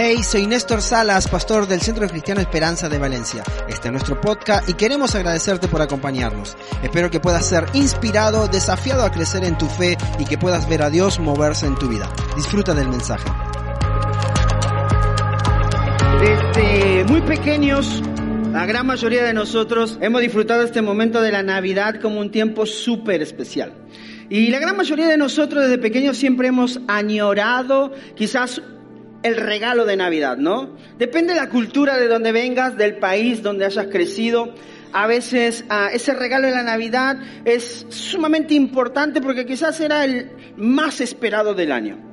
Hey, soy Néstor Salas, pastor del Centro Cristiano Esperanza de Valencia. Este es nuestro podcast y queremos agradecerte por acompañarnos. Espero que puedas ser inspirado, desafiado a crecer en tu fe y que puedas ver a Dios moverse en tu vida. Disfruta del mensaje. Desde muy pequeños, la gran mayoría de nosotros hemos disfrutado este momento de la Navidad como un tiempo súper especial. Y la gran mayoría de nosotros desde pequeños siempre hemos añorado quizás el regalo de Navidad, ¿no? Depende de la cultura de donde vengas, del país donde hayas crecido. A veces ah, ese regalo de la Navidad es sumamente importante porque quizás era el más esperado del año.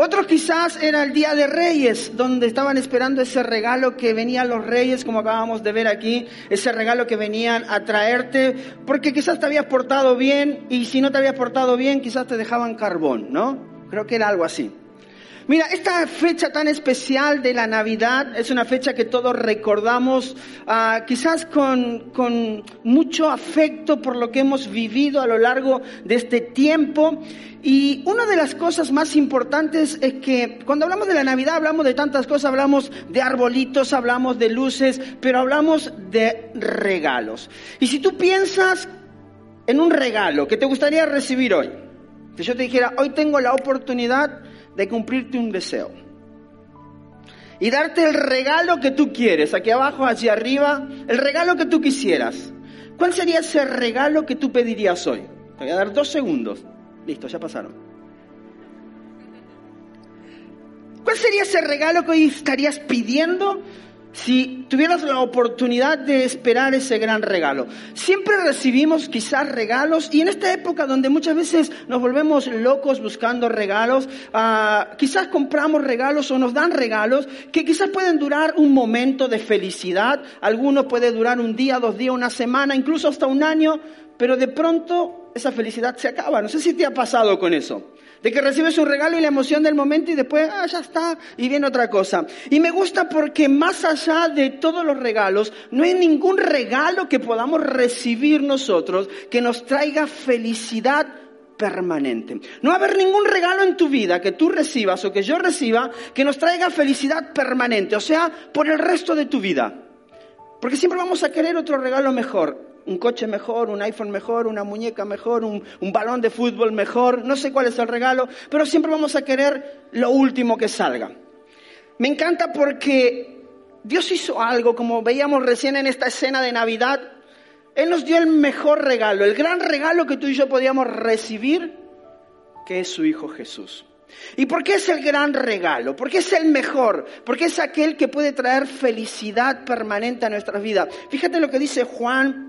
Otros quizás era el Día de Reyes, donde estaban esperando ese regalo que venían los reyes, como acabamos de ver aquí, ese regalo que venían a traerte, porque quizás te habías portado bien y si no te habías portado bien, quizás te dejaban carbón, ¿no? Creo que era algo así. Mira, esta fecha tan especial de la Navidad es una fecha que todos recordamos uh, quizás con, con mucho afecto por lo que hemos vivido a lo largo de este tiempo. Y una de las cosas más importantes es que cuando hablamos de la Navidad hablamos de tantas cosas, hablamos de arbolitos, hablamos de luces, pero hablamos de regalos. Y si tú piensas en un regalo que te gustaría recibir hoy, si yo te dijera, hoy tengo la oportunidad de cumplirte un deseo. Y darte el regalo que tú quieres, aquí abajo, hacia arriba, el regalo que tú quisieras. ¿Cuál sería ese regalo que tú pedirías hoy? Te voy a dar dos segundos. Listo, ya pasaron. ¿Cuál sería ese regalo que hoy estarías pidiendo si tuvieras la oportunidad de esperar ese gran regalo. Siempre recibimos quizás regalos y en esta época donde muchas veces nos volvemos locos buscando regalos, uh, quizás compramos regalos o nos dan regalos que quizás pueden durar un momento de felicidad, algunos puede durar un día, dos días, una semana, incluso hasta un año, pero de pronto esa felicidad se acaba. No sé si te ha pasado con eso. De que recibes un regalo y la emoción del momento y después, ah, ya está, y viene otra cosa. Y me gusta porque más allá de todos los regalos, no hay ningún regalo que podamos recibir nosotros que nos traiga felicidad permanente. No va a haber ningún regalo en tu vida que tú recibas o que yo reciba que nos traiga felicidad permanente, o sea, por el resto de tu vida. Porque siempre vamos a querer otro regalo mejor un coche mejor, un iPhone mejor, una muñeca mejor, un, balón de fútbol mejor, no sé cuál es el regalo, pero siempre vamos a querer lo último que salga. Me encanta porque Dios hizo algo, como veíamos recién en esta escena de Navidad, Él nos dio el mejor regalo, el gran regalo que tú y yo podíamos recibir, que es su Hijo Jesús. ¿Y por qué es el gran regalo? ¿Por qué es el mejor? Porque es aquel que puede traer felicidad permanente a nuestras vidas. Fíjate lo que dice Juan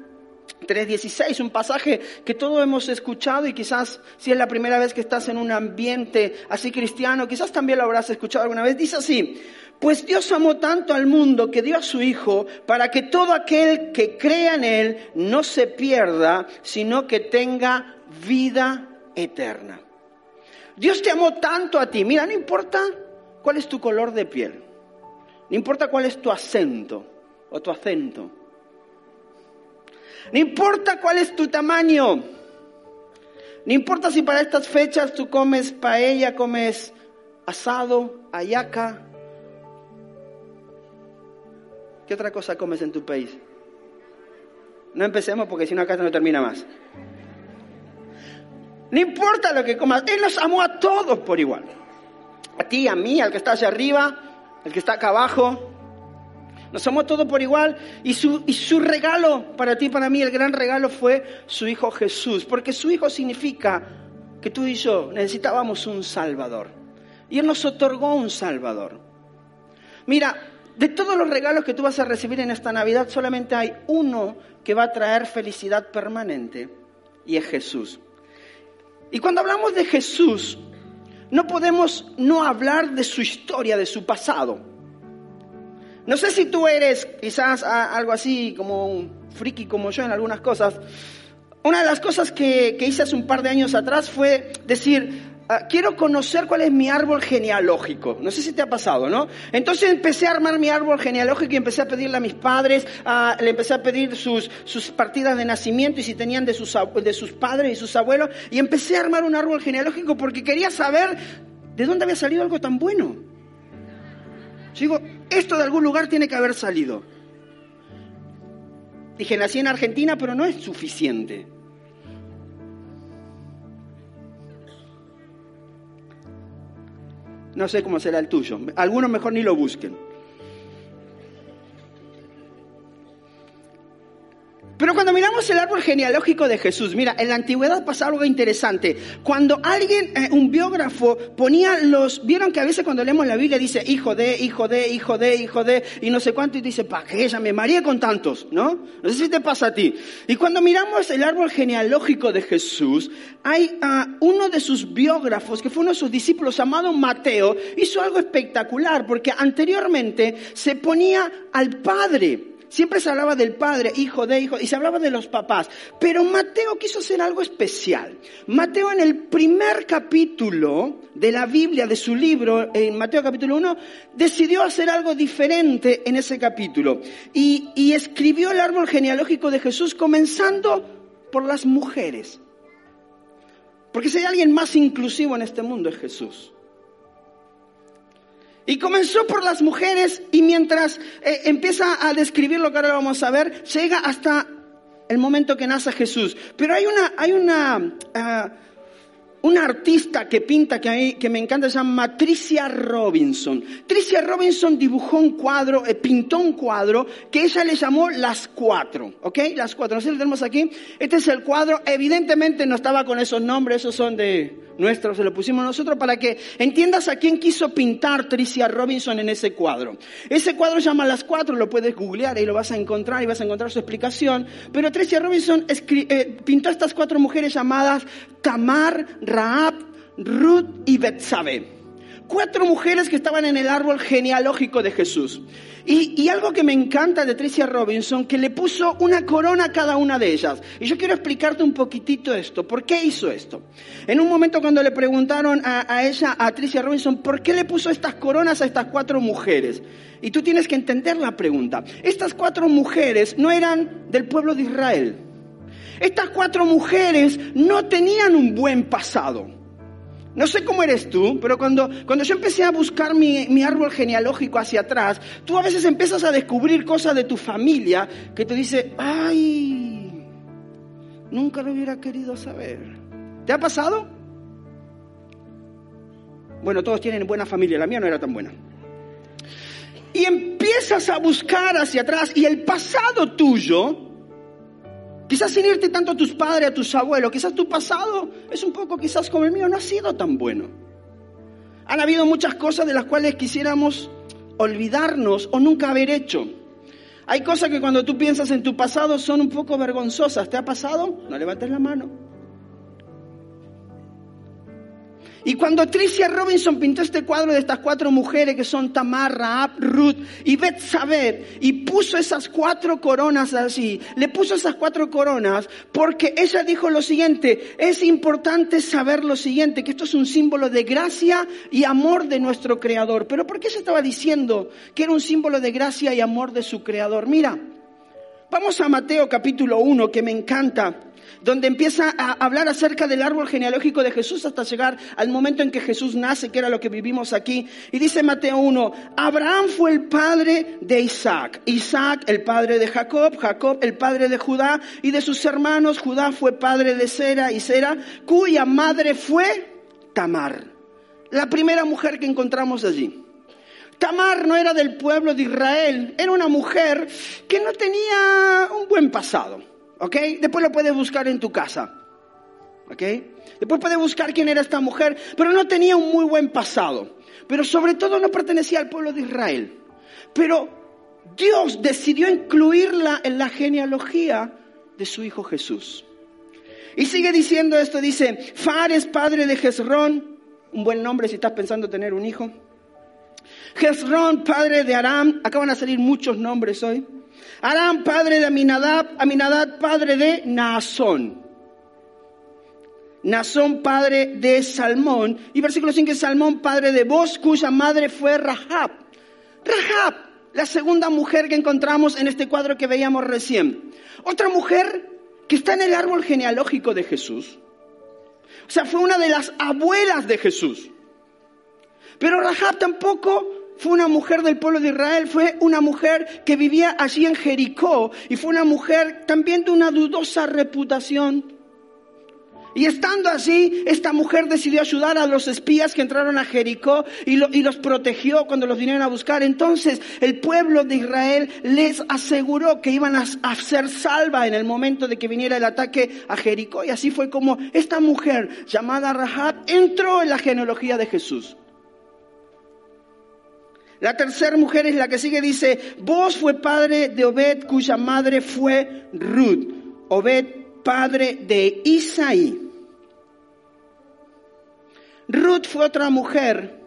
3.16, un pasaje que todos hemos escuchado y quizás si es la primera vez que estás en un ambiente así cristiano, quizás también lo habrás escuchado alguna vez. Dice así, pues Dios amó tanto al mundo que dio a su Hijo para que todo aquel que crea en Él no se pierda, sino que tenga vida eterna. Dios te amó tanto a ti. Mira, no importa cuál es tu color de piel, no importa cuál es tu acento o tu acento. No importa cuál es tu tamaño. No importa si para estas fechas tú comes paella, comes asado, ayaca. ¿Qué otra cosa comes en tu país? No empecemos porque si no acá no termina más. No importa lo que comas, Él nos amó a todos por igual. A ti, a mí, al que está allá arriba, al que está acá abajo. Nos amó todo por igual y su, y su regalo para ti y para mí, el gran regalo fue su Hijo Jesús, porque su Hijo significa que tú y yo necesitábamos un Salvador. Y Él nos otorgó un Salvador. Mira, de todos los regalos que tú vas a recibir en esta Navidad, solamente hay uno que va a traer felicidad permanente y es Jesús. Y cuando hablamos de Jesús, no podemos no hablar de su historia, de su pasado. No sé si tú eres quizás algo así como un friki como yo en algunas cosas. Una de las cosas que, que hice hace un par de años atrás fue decir, uh, quiero conocer cuál es mi árbol genealógico. No sé si te ha pasado, ¿no? Entonces empecé a armar mi árbol genealógico y empecé a pedirle a mis padres, le empecé a pedir sus, sus partidas de nacimiento y si tenían de sus, de sus padres y sus abuelos. Y empecé a armar un árbol genealógico porque quería saber de dónde había salido algo tan bueno. Yo esto de algún lugar tiene que haber salido. Dije, nací en Argentina, pero no es suficiente. No sé cómo será el tuyo. Algunos mejor ni lo busquen. El árbol genealógico de Jesús, mira, en la antigüedad pasaba algo interesante. Cuando alguien, eh, un biógrafo, ponía los, vieron que a veces cuando leemos la Biblia dice hijo de, hijo de, hijo de, hijo de, y no sé cuánto, y dice, ¿para qué ella me maría con tantos? ¿No? No sé si te pasa a ti. Y cuando miramos el árbol genealógico de Jesús, hay uh, uno de sus biógrafos, que fue uno de sus discípulos, llamado Mateo, hizo algo espectacular, porque anteriormente se ponía al Padre Siempre se hablaba del padre, hijo de hijo, y se hablaba de los papás. Pero Mateo quiso hacer algo especial. Mateo en el primer capítulo de la Biblia, de su libro, en Mateo capítulo 1, decidió hacer algo diferente en ese capítulo. Y, y escribió el árbol genealógico de Jesús comenzando por las mujeres. Porque si hay alguien más inclusivo en este mundo es Jesús. Y comenzó por las mujeres y mientras eh, empieza a describir lo que ahora vamos a ver, llega hasta el momento que nace Jesús. Pero hay una, hay una, uh, una artista que pinta que me encanta, se llama Tricia Robinson. Tricia Robinson dibujó un cuadro, eh, pintó un cuadro que ella le llamó Las Cuatro, ¿ok? Las Cuatro, no sé si lo tenemos aquí. Este es el cuadro, evidentemente no estaba con esos nombres, esos son de nuestros, se lo pusimos nosotros para que entiendas a quién quiso pintar Tricia Robinson en ese cuadro. Ese cuadro se llama Las Cuatro, lo puedes googlear y lo vas a encontrar y vas a encontrar su explicación. Pero Tricia Robinson eh, pintó a estas cuatro mujeres llamadas Tamar, Raab, Ruth y Betsabe. Cuatro mujeres que estaban en el árbol genealógico de Jesús. Y, algo que me encanta de Tricia Robinson, que le puso una corona a cada una de ellas. Y yo quiero explicarte un poquitito esto. ¿Por qué hizo esto? En un momento cuando le preguntaron a, a ella, a Tricia Robinson, ¿por qué le puso estas coronas a estas cuatro mujeres? Y tú tienes que entender la pregunta. Estas cuatro mujeres no eran del pueblo de Israel. Estas cuatro mujeres no tenían un buen pasado. No sé cómo eres tú, pero cuando, cuando yo empecé a buscar mi, mi, árbol genealógico hacia atrás, tú a veces empiezas a descubrir cosas de tu familia que te dice, ay, nunca lo hubiera querido saber. ¿Te ha pasado? Bueno, todos tienen buena familia, la mía no era tan buena. Y empiezas a buscar hacia atrás y el pasado tuyo Quizás sin irte tanto a tus padres, a tus abuelos, quizás tu pasado es un poco, quizás como el mío, no ha sido tan bueno. Han habido muchas cosas de las cuales quisiéramos olvidarnos o nunca haber hecho. Hay cosas que cuando tú piensas en tu pasado son un poco vergonzosas. ¿Te ha pasado? No levantes la mano. Y cuando Tricia Robinson pintó este cuadro de estas cuatro mujeres que son Tamar, Raab, Ruth y Betsabé y puso esas cuatro coronas así, le puso esas cuatro coronas porque ella dijo lo siguiente, es importante saber lo siguiente, que esto es un símbolo de gracia y amor de nuestro Creador. Pero ¿por qué se estaba diciendo que era un símbolo de gracia y amor de su Creador? Mira, vamos a Mateo capítulo 1 que me encanta donde empieza a hablar acerca del árbol genealógico de Jesús hasta llegar al momento en que Jesús nace, que era lo que vivimos aquí. Y dice Mateo 1, Abraham fue el padre de Isaac, Isaac el padre de Jacob, Jacob el padre de Judá y de sus hermanos, Judá fue padre de Sera y Sera, cuya madre fue Tamar, la primera mujer que encontramos allí. Tamar no era del pueblo de Israel, era una mujer que no tenía un buen pasado. ¿Ok? Después lo puedes buscar en tu casa. ¿Ok? Después puedes buscar quién era esta mujer, pero no tenía un muy buen pasado. Pero sobre todo no pertenecía al pueblo de Israel. Pero Dios decidió incluirla en la genealogía de su hijo Jesús. Y sigue diciendo esto, dice, Fares, padre de Jezrón, un buen nombre si estás pensando tener un hijo. Jezrón, padre de Aram, acaban a salir muchos nombres hoy. Aram, padre de Aminadab, Aminadab, padre de Naasón. Naasón, padre de Salmón. Y versículo 5, Salmón, padre de Boz, cuya madre fue Rahab. Rahab, la segunda mujer que encontramos en este cuadro que veíamos recién. Otra mujer que está en el árbol genealógico de Jesús. O sea, fue una de las abuelas de Jesús. Pero Rahab tampoco fue una mujer del pueblo de Israel, fue una mujer que vivía allí en Jericó y fue una mujer también de una dudosa reputación. Y estando así, esta mujer decidió ayudar a los espías que entraron a Jericó y, los protegió cuando los vinieron a buscar. Entonces el pueblo de Israel les aseguró que iban a, a, ser salva en el momento de que viniera el ataque a Jericó. Y así fue como esta mujer llamada Rahab entró en la genealogía de Jesús. La tercera mujer es la que sigue, dice, vos fue padre de Obed cuya madre fue Ruth. Obed padre de Isaí. Ruth fue otra mujer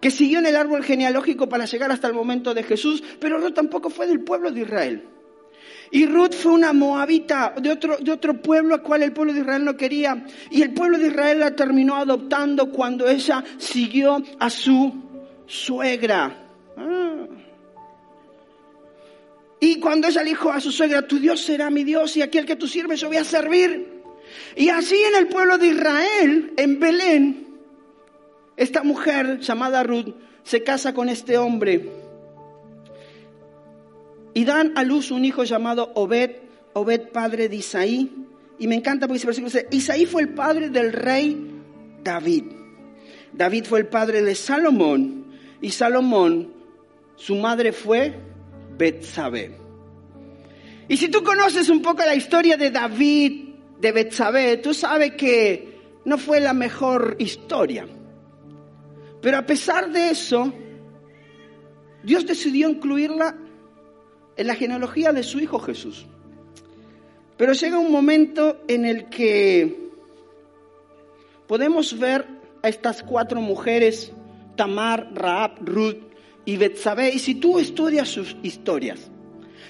que siguió en el árbol genealógico para llegar hasta el momento de Jesús, pero Ruth tampoco fue del pueblo de Israel. Y Ruth fue una moabita de otro, de otro pueblo al cual el pueblo de Israel no quería. Y el pueblo de Israel la terminó adoptando cuando ella siguió a su suegra. Ah. Y cuando ella le dijo a su suegra, tu Dios será mi Dios y aquel que tú sirves yo voy a servir. Y así en el pueblo de Israel, en Belén, esta mujer llamada Ruth se casa con este hombre. Y dan a luz un hijo llamado Obed, Obed padre de Isaí. Y me encanta porque ese versículo dice, Isaí fue el padre del rey David. David fue el padre de Salomón. Y Salomón, su madre fue Betsabé. Y si tú conoces un poco la historia de David, de Betsabé, tú sabes que no fue la mejor historia. Pero a pesar de eso, Dios decidió incluirla en la genealogía de su hijo Jesús. Pero llega un momento en el que podemos ver a estas cuatro mujeres, Tamar, Raab, Ruth, y Betsabé. Y si tú estudias sus historias,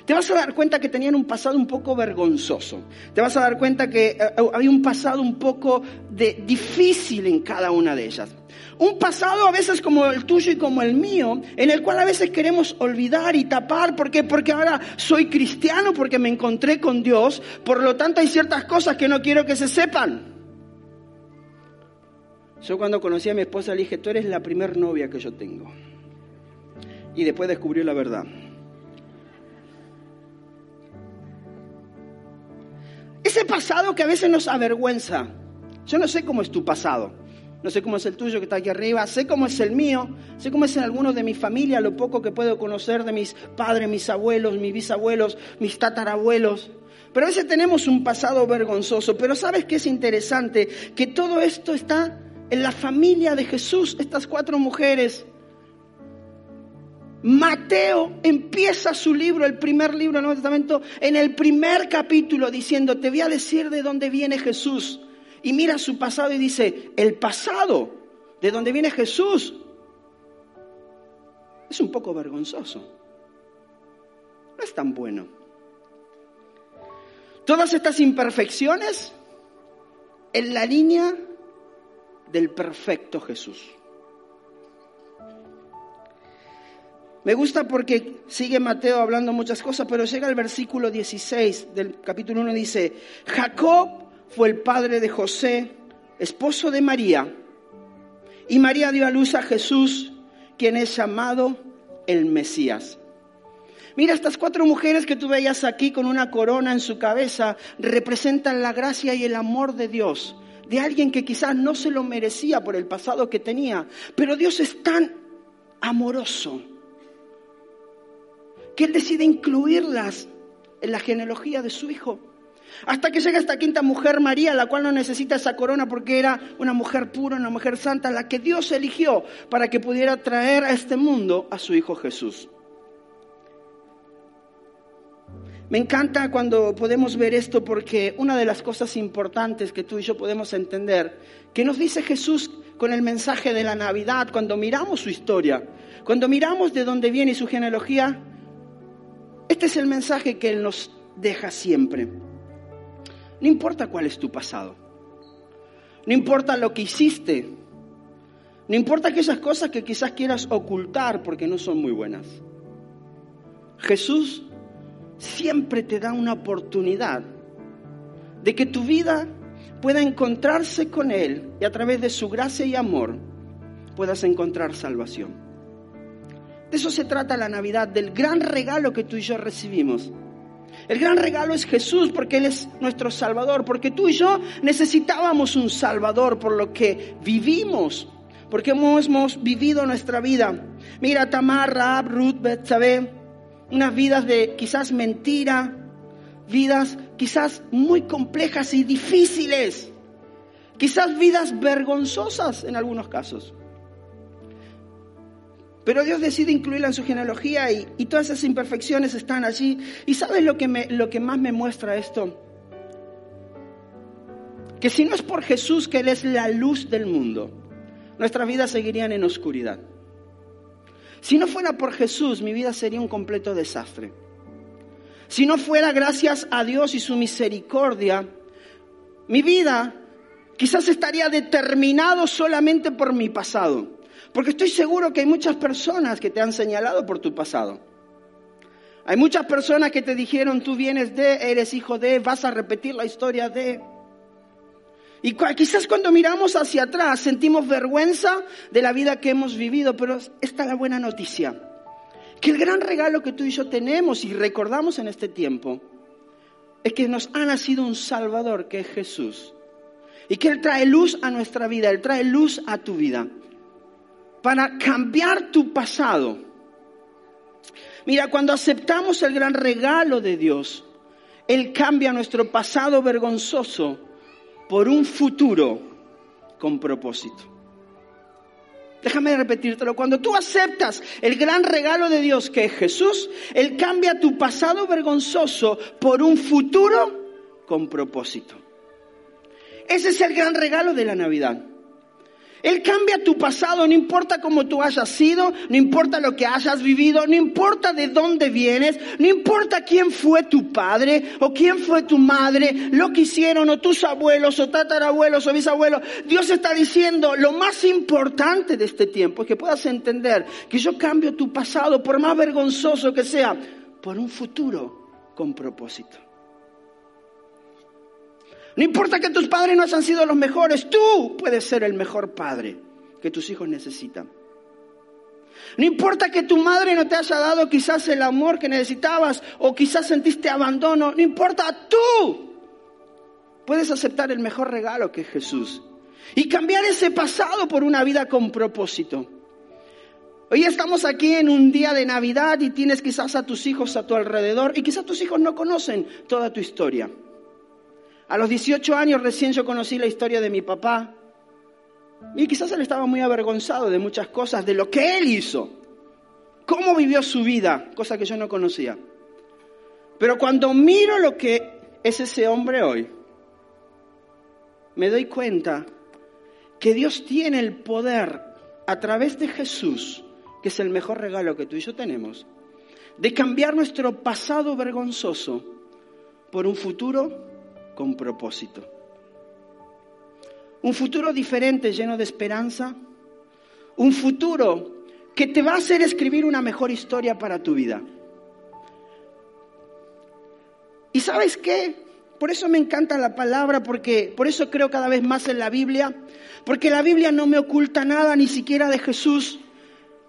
te vas a dar cuenta que tenían un pasado un poco vergonzoso. Te vas a dar cuenta que eh, eh, había un pasado un poco de, difícil en cada una de ellas. Un pasado a veces como el tuyo y como el mío, en el cual a veces queremos olvidar y tapar. ¿Por qué? Porque ahora soy cristiano, porque me encontré con Dios. Por lo tanto hay ciertas cosas que no quiero que se sepan. Yo cuando conocí a mi esposa le dije, tú eres la primer novia que yo tengo y después descubrió la verdad. Ese pasado que a veces nos avergüenza. Yo no sé cómo es tu pasado. No sé cómo es el tuyo que está aquí arriba, sé cómo es el mío, sé cómo es en algunos de mi familia, lo poco que puedo conocer de mis padres, mis abuelos, mis bisabuelos, mis tatarabuelos. Pero a veces tenemos un pasado vergonzoso. Pero ¿sabes qué es interesante? Que todo esto está en la familia de Jesús, estas cuatro mujeres. Mateo empieza su libro, el primer libro del Nuevo Testamento, en el primer capítulo diciendo, te voy a decir de dónde viene Jesús. Y mira su pasado y dice, el pasado de dónde viene Jesús es un poco vergonzoso. No es tan bueno. Todas estas imperfecciones en la línea del perfecto Jesús. Me gusta porque sigue Mateo hablando muchas cosas, pero llega el versículo 16 del capítulo 1 y dice, Jacob fue el padre de José, esposo de María, y María dio a luz a Jesús, quien es llamado el Mesías. Mira, estas cuatro mujeres que tú veías aquí con una corona en su cabeza representan la gracia y el amor de Dios, de alguien que quizás no se lo merecía por el pasado que tenía, pero Dios es tan amoroso que Él decide incluirlas en la genealogía de su hijo. Hasta que llega esta quinta mujer, María, la cual no necesita esa corona porque era una mujer pura, una mujer santa, la que Dios eligió para que pudiera traer a este mundo a su hijo Jesús. Me encanta cuando podemos ver esto porque una de las cosas importantes que tú y yo podemos entender, que nos dice Jesús con el mensaje de la Navidad, cuando miramos su historia, cuando miramos de dónde viene su genealogía, este es el mensaje que Él nos deja siempre. No importa cuál es tu pasado. No importa lo que hiciste. No importa aquellas cosas que quizás quieras ocultar porque no son muy buenas. Jesús siempre te da una oportunidad de que tu vida pueda encontrarse con Él y a través de su gracia y amor puedas encontrar salvación. De eso se trata la Navidad, del gran regalo que tú y yo recibimos. El gran regalo es Jesús porque Él es nuestro Salvador, porque tú y yo necesitábamos un Salvador por lo que vivimos, porque hemos, vivido nuestra vida. Mira, Tamar, Raab, Ruth, Betsabé, unas vidas de quizás mentira, vidas quizás muy complejas y difíciles, quizás vidas vergonzosas en algunos casos. Pero Dios decide incluirla en su genealogía y, todas esas imperfecciones están allí. ¿Y sabes lo que, me, lo que más me muestra esto? Que si no es por Jesús, que Él es la luz del mundo, nuestras vidas seguirían en oscuridad. Si no fuera por Jesús, mi vida sería un completo desastre. Si no fuera gracias a Dios y su misericordia, mi vida quizás estaría determinado solamente por mi pasado. Porque estoy seguro que hay muchas personas que te han señalado por tu pasado. Hay muchas personas que te dijeron, tú vienes de, eres hijo de, vas a repetir la historia de. Y quizás cuando miramos hacia atrás sentimos vergüenza de la vida que hemos vivido, pero esta es la buena noticia. Que el gran regalo que tú y yo tenemos y recordamos en este tiempo es que nos ha nacido un Salvador que es Jesús. Y que Él trae luz a nuestra vida, Él trae luz a tu vida para cambiar tu pasado. Mira, cuando aceptamos el gran regalo de Dios, Él cambia nuestro pasado vergonzoso por un futuro con propósito. Déjame repetírtelo. Cuando tú aceptas el gran regalo de Dios que es Jesús, Él cambia tu pasado vergonzoso por un futuro con propósito. Ese es el gran regalo de la Navidad. Él cambia tu pasado, no importa cómo tú hayas sido, no importa lo que hayas vivido, no importa de dónde vienes, no importa quién fue tu padre o quién fue tu madre, lo que hicieron o tus abuelos o tatarabuelos o bisabuelos. Dios está diciendo, lo más importante de este tiempo es que puedas entender que yo cambio tu pasado, por más vergonzoso que sea, por un futuro con propósito. No importa que tus padres no hayan sido los mejores, tú puedes ser el mejor padre que tus hijos necesitan. No importa que tu madre no te haya dado quizás el amor que necesitabas o quizás sentiste abandono, no importa, tú puedes aceptar el mejor regalo que es Jesús y cambiar ese pasado por una vida con propósito. Hoy estamos aquí en un día de Navidad y tienes quizás a tus hijos a tu alrededor y quizás tus hijos no conocen toda tu historia. A los 18 años recién yo conocí la historia de mi papá. Y quizás él estaba muy avergonzado de muchas cosas, de lo que él hizo. Cómo vivió su vida, cosa que yo no conocía. Pero cuando miro lo que es ese hombre hoy, me doy cuenta que Dios tiene el poder a través de Jesús, que es el mejor regalo que tú y yo tenemos, de cambiar nuestro pasado vergonzoso por un futuro con propósito. Un futuro diferente, lleno de esperanza. Un futuro que te va a hacer escribir una mejor historia para tu vida. ¿Y sabes qué? Por eso me encanta la palabra, porque por eso creo cada vez más en la Biblia, porque la Biblia no me oculta nada, ni siquiera de Jesús.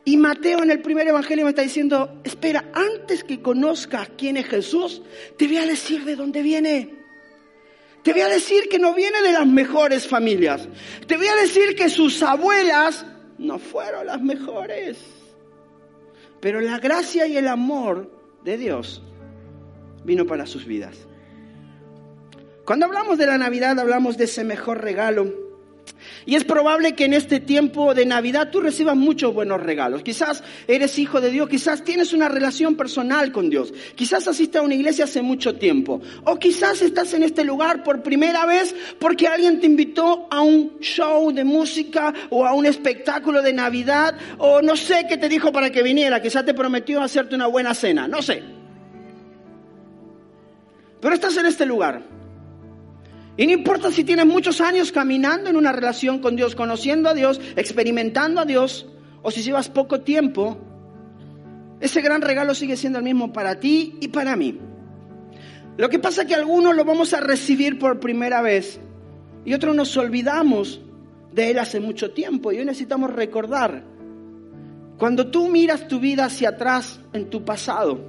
Y Mateo en el primer evangelio me está diciendo, espera, antes que conozcas quién es Jesús, te voy a decir de dónde viene. Te voy a decir que no viene de las mejores familias. Te voy a decir que sus abuelas no fueron las mejores. Pero la gracia y el amor de Dios vino para sus vidas. Cuando hablamos de la Navidad hablamos de ese mejor regalo y es probable que en este tiempo de Navidad tú recibas muchos buenos regalos. Quizás eres hijo de Dios, quizás tienes una relación personal con Dios, quizás asistes a una iglesia hace mucho tiempo, o quizás estás en este lugar por primera vez porque alguien te invitó a un show de música o a un espectáculo de Navidad, o no sé qué te dijo para que viniera, quizás te prometió hacerte una buena cena, no sé. Pero estás en este lugar. Y no importa si tienes muchos años caminando en una relación con Dios, conociendo a Dios, experimentando a Dios, o si llevas poco tiempo, ese gran regalo sigue siendo el mismo para ti y para mí. Lo que pasa es que algunos lo vamos a recibir por primera vez y otros nos olvidamos de él hace mucho tiempo y hoy necesitamos recordar Cuando tú miras tu vida hacia atrás en tu pasado,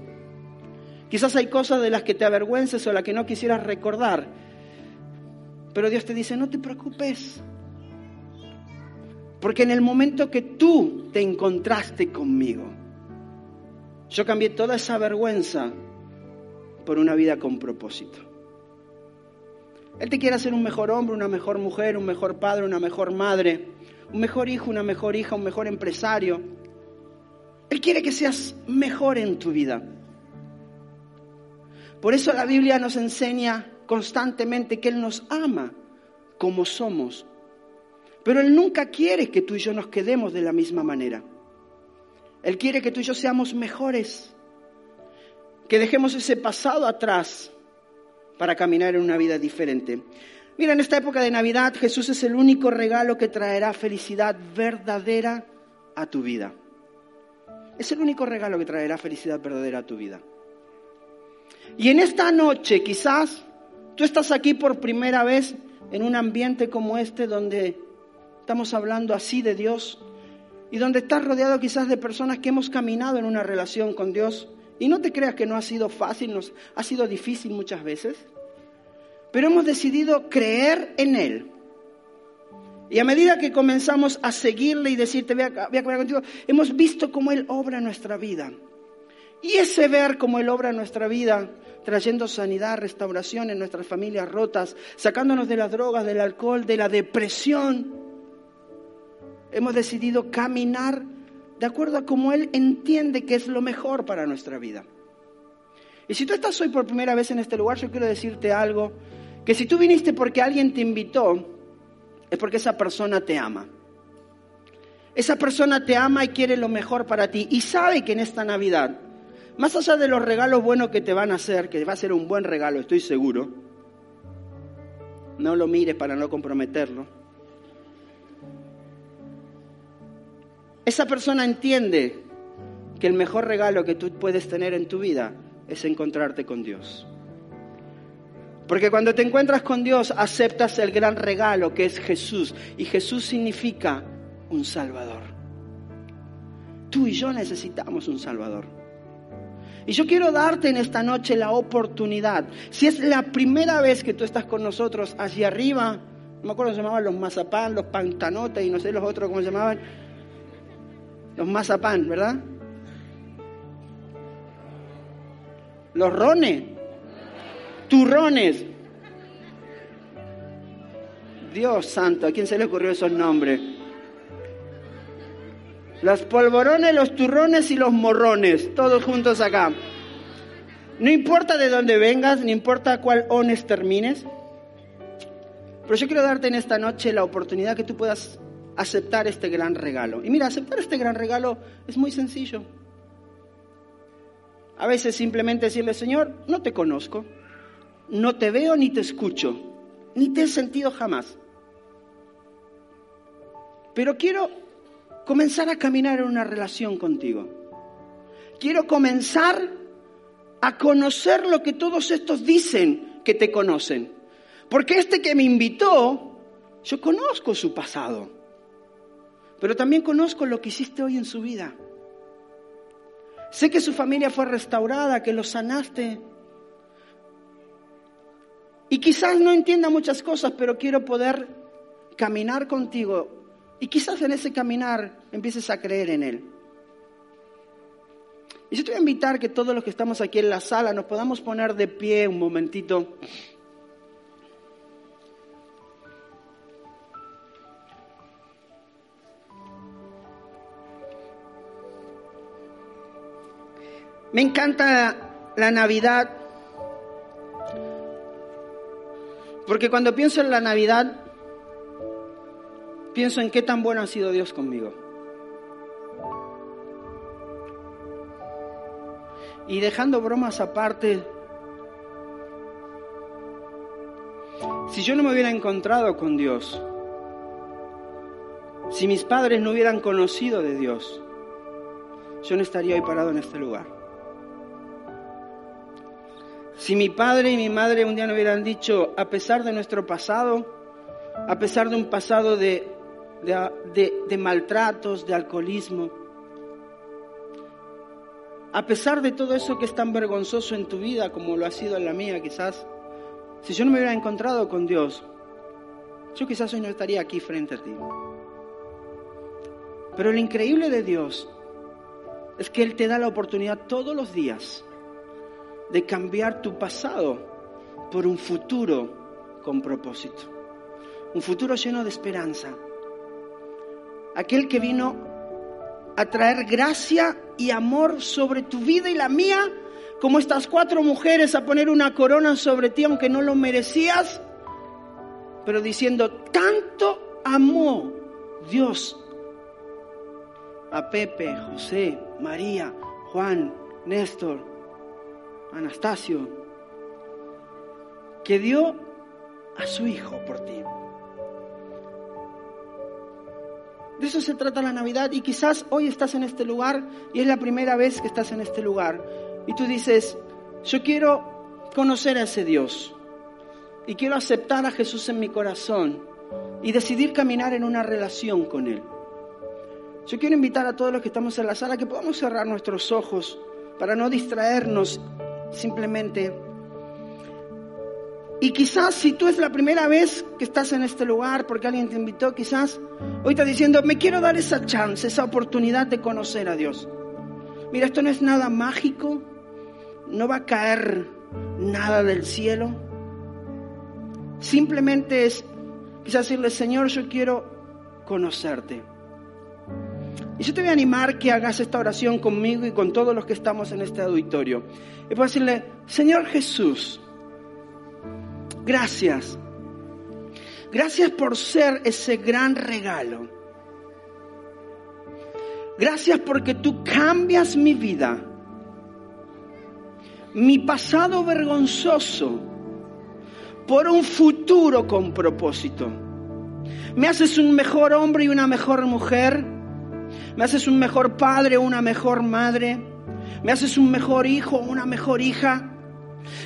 quizás hay cosas de las que te avergüences o las que no quisieras recordar, pero Dios te dice, no te preocupes, porque en el momento que tú te encontraste conmigo, yo cambié toda esa vergüenza por una vida con propósito. Él te quiere hacer un mejor hombre, una mejor mujer, un mejor padre, una mejor madre, un mejor hijo, una mejor hija, un mejor empresario. Él quiere que seas mejor en tu vida. Por eso la Biblia nos enseña constantemente que Él nos ama como somos. Pero Él nunca quiere que tú y yo nos quedemos de la misma manera. Él quiere que tú y yo seamos mejores, que dejemos ese pasado atrás para caminar en una vida diferente. Mira, en esta época de Navidad Jesús es el único regalo que traerá felicidad verdadera a tu vida. Es el único regalo que traerá felicidad verdadera a tu vida. Y en esta noche quizás tú estás aquí por primera vez en un ambiente como este donde estamos hablando así de Dios y donde estás rodeado quizás de personas que hemos caminado en una relación con Dios y no te creas que no ha sido fácil, nos, ha sido difícil muchas veces, pero hemos decidido creer en Él. Y a medida que comenzamos a seguirle y decirte, voy a, contigo, hemos visto cómo Él obra nuestra vida. Y ese ver cómo Él obra nuestra vida, trayendo sanidad, restauración en nuestras familias rotas, sacándonos de las drogas, del alcohol, de la depresión, hemos decidido caminar de acuerdo a cómo Él entiende que es lo mejor para nuestra vida. Y si tú estás hoy por primera vez en este lugar, yo quiero decirte algo, que si tú viniste porque alguien te invitó, es porque esa persona te ama. Esa persona te ama y quiere lo mejor para ti y sabe que en esta Navidad, más allá de los regalos buenos que te van a hacer, que va a ser un buen regalo, estoy seguro, no lo mires para no comprometerlo, Esa persona entiende que el mejor regalo que tú puedes tener en tu vida es encontrarte con Dios. Porque cuando te encuentras con Dios aceptas el gran regalo que es Jesús. Y Jesús significa un Salvador. Tú y yo necesitamos un Salvador. Y yo quiero darte en esta noche la oportunidad. Si es la primera vez que tú estás con nosotros allí arriba, no me acuerdo cómo se llamaban los mazapán, los pantanotes y no sé los otros cómo se llamaban los mazapán, ¿verdad? Los rones, turrones. Dios santo, ¿a quién se le ocurrió esos nombres? Los polvorones, los turrones y los morrones, todos juntos acá. No importa de dónde vengas, no importa cuál ones termines, pero yo quiero darte en esta noche la oportunidad que tú puedas aceptar este gran regalo. Y mira, aceptar este gran regalo es muy sencillo. A veces simplemente decirle, Señor, no te conozco, no te veo ni te escucho, ni te he sentido jamás. Pero quiero comenzar a caminar en una relación contigo. Quiero comenzar a conocer lo que todos estos dicen que te conocen. Porque este que me invitó, yo conozco su pasado pero también conozco lo que hiciste hoy en su vida. Sé que su familia fue restaurada, que lo sanaste. Y quizás no entienda muchas cosas, pero quiero poder caminar contigo. Y quizás en ese caminar empieces a creer en Él. Y yo te voy a invitar que todos los que estamos aquí en la sala nos podamos poner de pie un momentito. Me encanta la Navidad, porque cuando pienso en la Navidad, pienso en qué tan bueno ha sido Dios conmigo. Y dejando bromas aparte, si yo no me hubiera encontrado con Dios, si mis padres no hubieran conocido de Dios, yo no estaría hoy parado en este lugar. Si mi padre y mi madre un día no hubieran dicho, a pesar de nuestro pasado, a pesar de un pasado de, maltratos, de alcoholismo, a pesar de todo eso que es tan vergonzoso en tu vida como lo ha sido en la mía quizás, si yo no me hubiera encontrado con Dios, yo quizás hoy no estaría aquí frente a ti. Pero lo increíble de Dios es que Él te da la oportunidad todos los días de cambiar tu pasado por un futuro con propósito. Un futuro lleno de esperanza. Aquel que vino a traer gracia y amor sobre tu vida y la mía, como estas cuatro mujeres a poner una corona sobre ti aunque no lo merecías, pero diciendo, tanto amó Dios a Pepe, José, María, Juan, Néstor, Anastasio, que dio a su hijo por ti. De eso se trata la Navidad y quizás hoy estás en este lugar y es la primera vez que estás en este lugar y tú dices, yo quiero conocer a ese Dios y quiero aceptar a Jesús en mi corazón y decidir caminar en una relación con Él. Yo quiero invitar a todos los que estamos en la sala que podamos cerrar nuestros ojos para no distraernos simplemente. Y quizás si tú es la primera vez que estás en este lugar porque alguien te invitó, quizás hoy estás diciendo, me quiero dar esa chance, esa oportunidad de conocer a Dios. Mira, esto no es nada mágico, no va a caer nada del cielo. Simplemente es quizás decirle, Señor, yo quiero conocerte. Y yo te voy a animar que hagas esta oración conmigo y con todos los que estamos en este auditorio. Y puedo decirle, Señor Jesús, gracias. Gracias por ser ese gran regalo. Gracias porque tú cambias mi vida. Mi pasado vergonzoso por un futuro con propósito. Me haces un mejor hombre y una mejor mujer. Me haces un mejor padre o una mejor madre. Me haces un mejor hijo o una mejor hija.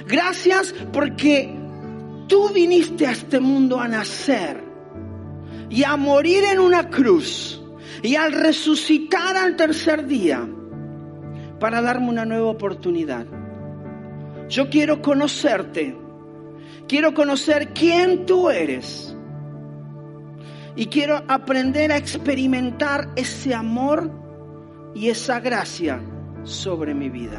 Gracias porque tú viniste a este mundo a nacer y a morir en una cruz y al resucitar al tercer día para darme una nueva oportunidad. Yo quiero conocerte Quiero conocer quién tú eres. Y quiero aprender a experimentar ese amor y esa gracia sobre mi vida.